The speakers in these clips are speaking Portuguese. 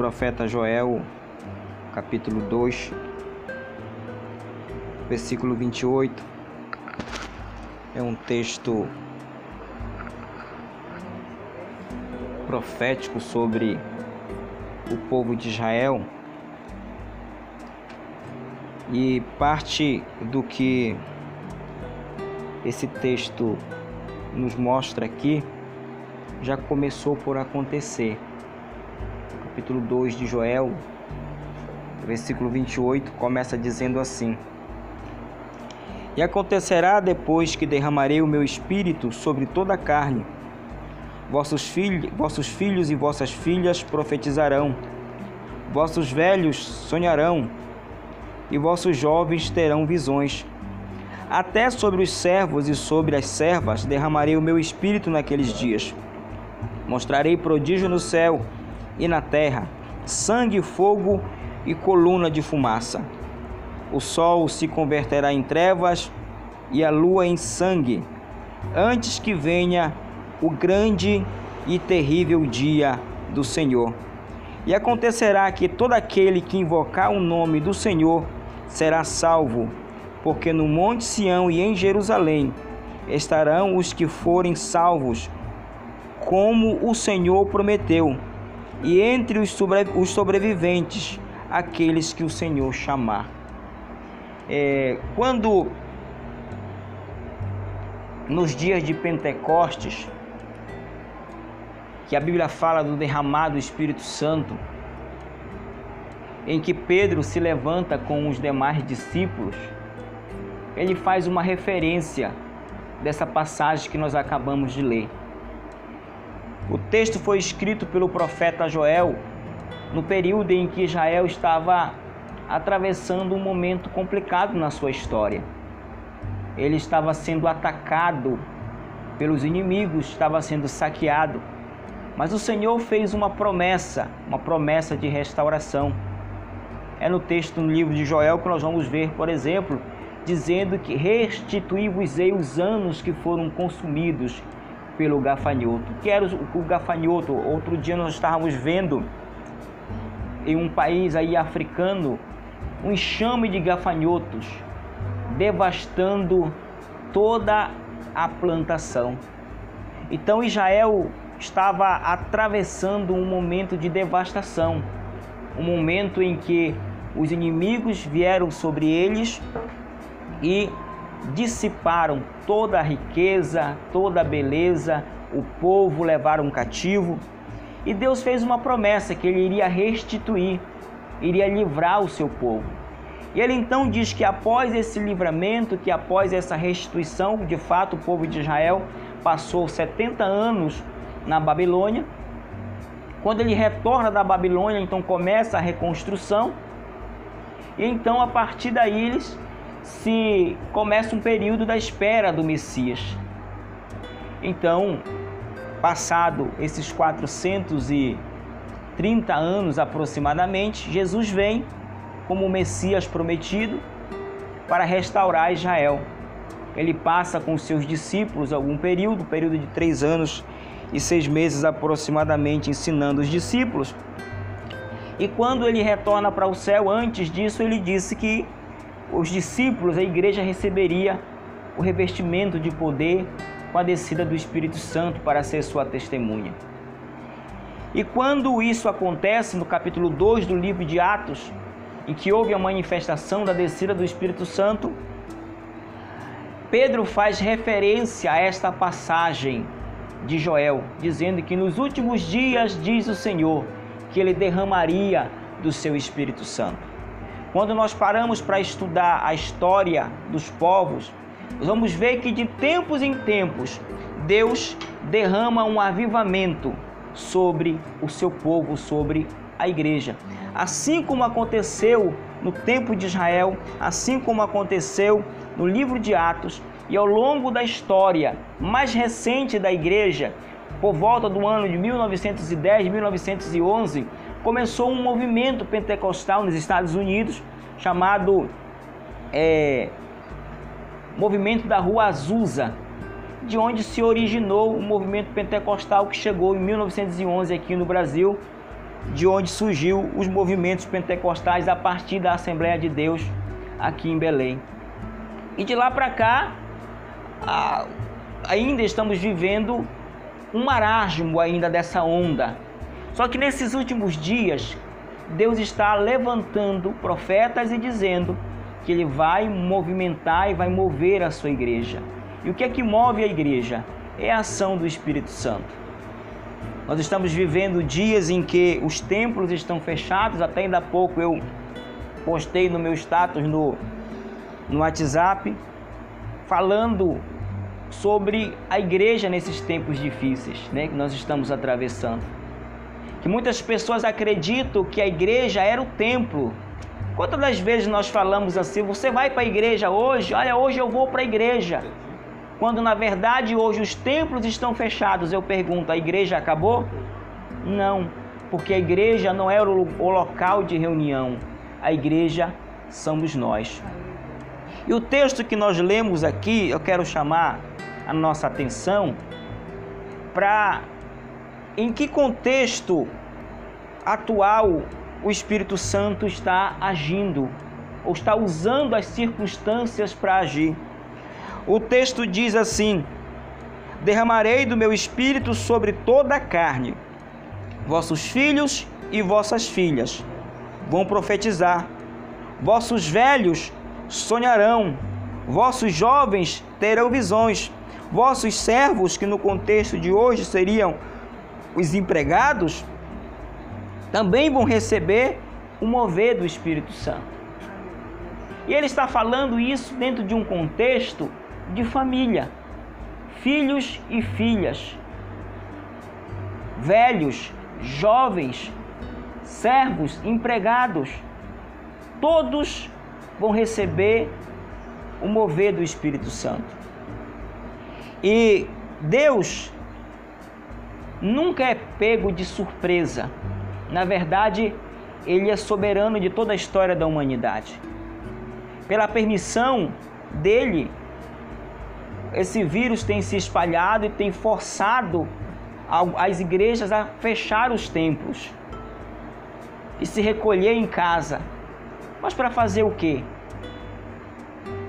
profeta Joel, capítulo 2, versículo 28. É um texto profético sobre o povo de Israel. E parte do que esse texto nos mostra aqui já começou por acontecer. Capítulo 2 de Joel, versículo 28, começa dizendo assim: E acontecerá depois que derramarei o meu espírito sobre toda a carne, vossos, filhos, vossos filhos e vossas filhas profetizarão, vossos velhos sonharão, e vossos jovens terão visões. Até sobre os servos e sobre as servas derramarei o meu espírito naqueles dias. Mostrarei prodígio no céu e na terra, sangue, fogo e coluna de fumaça. O sol se converterá em trevas e a lua em sangue, antes que venha o grande e terrível dia do Senhor. E acontecerá que todo aquele que invocar o nome do Senhor será salvo, porque no Monte Sião e em Jerusalém estarão os que forem salvos, como o Senhor prometeu, e entre os, sobre, os sobreviventes, aqueles que o Senhor chamar. É, quando nos dias de Pentecostes, que a Bíblia fala do derramado Espírito Santo, em que Pedro se levanta com os demais discípulos, ele faz uma referência dessa passagem que nós acabamos de ler. O texto foi escrito pelo profeta Joel no período em que Israel estava atravessando um momento complicado na sua história. Ele estava sendo atacado pelos inimigos, estava sendo saqueado. Mas o Senhor fez uma promessa, uma promessa de restauração. É no texto no livro de Joel que nós vamos ver, por exemplo, dizendo que restituí-vos-ei os anos que foram consumidos pelo gafanhoto. Que era o gafanhoto? Outro dia nós estávamos vendo em um país aí africano um enxame de gafanhotos devastando toda a plantação. Então Israel estava atravessando um momento de devastação, um momento em que os inimigos vieram sobre eles e dissiparam toda a riqueza, toda a beleza, o povo levaram cativo. E Deus fez uma promessa que ele iria restituir, iria livrar o seu povo. E ele então diz que após esse livramento, que após essa restituição, de fato o povo de Israel passou 70 anos na Babilônia. Quando ele retorna da Babilônia, então começa a reconstrução. E então a partir daí eles se começa um período da espera do Messias. Então, passado esses 430 anos aproximadamente, Jesus vem como o Messias prometido para restaurar Israel. Ele passa com seus discípulos algum período, período de três anos e seis meses aproximadamente, ensinando os discípulos. E quando ele retorna para o céu, antes disso, ele disse que os discípulos, a igreja receberia o revestimento de poder com a descida do Espírito Santo para ser sua testemunha. E quando isso acontece, no capítulo 2 do livro de Atos, em que houve a manifestação da descida do Espírito Santo, Pedro faz referência a esta passagem de Joel, dizendo que nos últimos dias, diz o Senhor, que ele derramaria do seu Espírito Santo. Quando nós paramos para estudar a história dos povos, vamos ver que de tempos em tempos Deus derrama um avivamento sobre o seu povo, sobre a igreja. Assim como aconteceu no tempo de Israel, assim como aconteceu no livro de Atos e ao longo da história mais recente da igreja, por volta do ano de 1910, 1911, começou um movimento pentecostal nos Estados Unidos chamado é, Movimento da Rua Azusa, de onde se originou o movimento pentecostal que chegou em 1911 aqui no Brasil de onde surgiu os movimentos pentecostais a partir da Assembleia de Deus aqui em Belém. E de lá para cá, ainda estamos vivendo um marasmo ainda dessa onda. Só que nesses últimos dias, Deus está levantando profetas e dizendo que ele vai movimentar e vai mover a sua igreja. E o que é que move a igreja? É a ação do Espírito Santo. Nós estamos vivendo dias em que os templos estão fechados, até ainda há pouco eu postei no meu status no, no WhatsApp falando sobre a igreja nesses tempos difíceis né, que nós estamos atravessando. Que muitas pessoas acreditam que a igreja era o templo. Quantas das vezes nós falamos assim, você vai para a igreja hoje? Olha, hoje eu vou para a igreja. Quando na verdade hoje os templos estão fechados, eu pergunto, a igreja acabou? Não, porque a igreja não é o local de reunião, a igreja somos nós. E o texto que nós lemos aqui, eu quero chamar a nossa atenção para em que contexto atual o Espírito Santo está agindo ou está usando as circunstâncias para agir. O texto diz assim: Derramarei do meu espírito sobre toda a carne. Vossos filhos e vossas filhas vão profetizar. Vossos velhos sonharão. Vossos jovens terão visões. Vossos servos, que no contexto de hoje seriam os empregados, também vão receber o mover do Espírito Santo. E ele está falando isso dentro de um contexto de família, filhos e filhas, velhos, jovens, servos, empregados, todos vão receber o mover do Espírito Santo. E Deus nunca é pego de surpresa. Na verdade, ele é soberano de toda a história da humanidade. Pela permissão dele, esse vírus tem se espalhado e tem forçado as igrejas a fechar os templos e se recolher em casa. Mas para fazer o quê?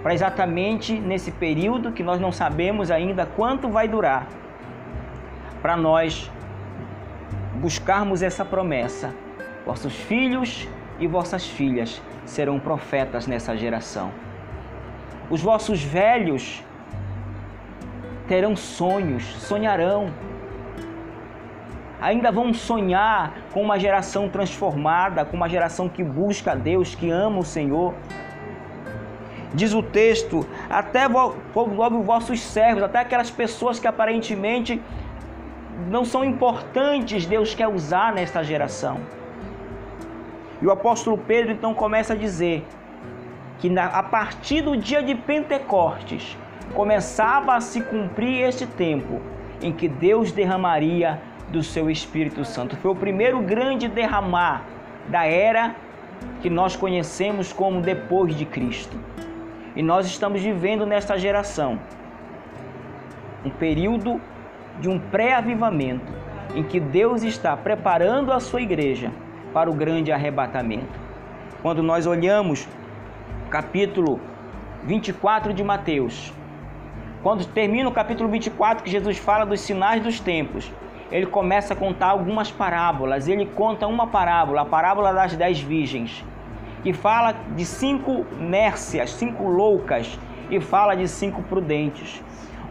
Para exatamente nesse período que nós não sabemos ainda quanto vai durar, para nós buscarmos essa promessa. Vossos filhos e vossas filhas serão profetas nessa geração. Os vossos velhos terão sonhos, sonharão. Ainda vão sonhar com uma geração transformada, com uma geração que busca a Deus, que ama o Senhor. Diz o texto: até os vossos servos, até aquelas pessoas que aparentemente não são importantes, Deus quer usar nesta geração. E o apóstolo Pedro então começa a dizer que a partir do dia de Pentecostes, começava a se cumprir este tempo em que Deus derramaria do seu Espírito Santo. Foi o primeiro grande derramar da era que nós conhecemos como depois de Cristo. E nós estamos vivendo nesta geração um período de um pré-avivamento em que Deus está preparando a sua igreja para o grande arrebatamento. Quando nós olhamos capítulo 24 de Mateus, quando termina o capítulo 24, que Jesus fala dos sinais dos tempos, ele começa a contar algumas parábolas. Ele conta uma parábola, a parábola das dez virgens, que fala de cinco nércias, cinco loucas, e fala de cinco prudentes,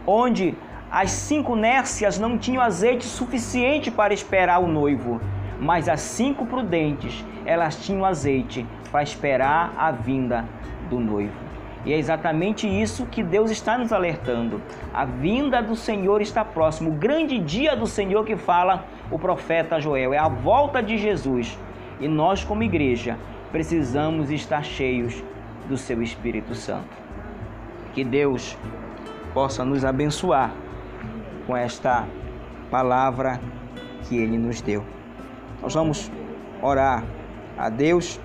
onde as cinco nércias não tinham azeite suficiente para esperar o noivo, mas as cinco prudentes, elas tinham azeite para esperar a vinda do noivo. E é exatamente isso que Deus está nos alertando. A vinda do Senhor está próximo. O grande dia do Senhor que fala o profeta Joel é a volta de Jesus. E nós, como igreja, precisamos estar cheios do seu Espírito Santo. Que Deus possa nos abençoar com esta palavra que Ele nos deu. Nós vamos orar a Deus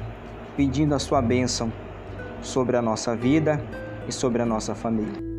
pedindo a sua bênção sobre a nossa vida e sobre a nossa família.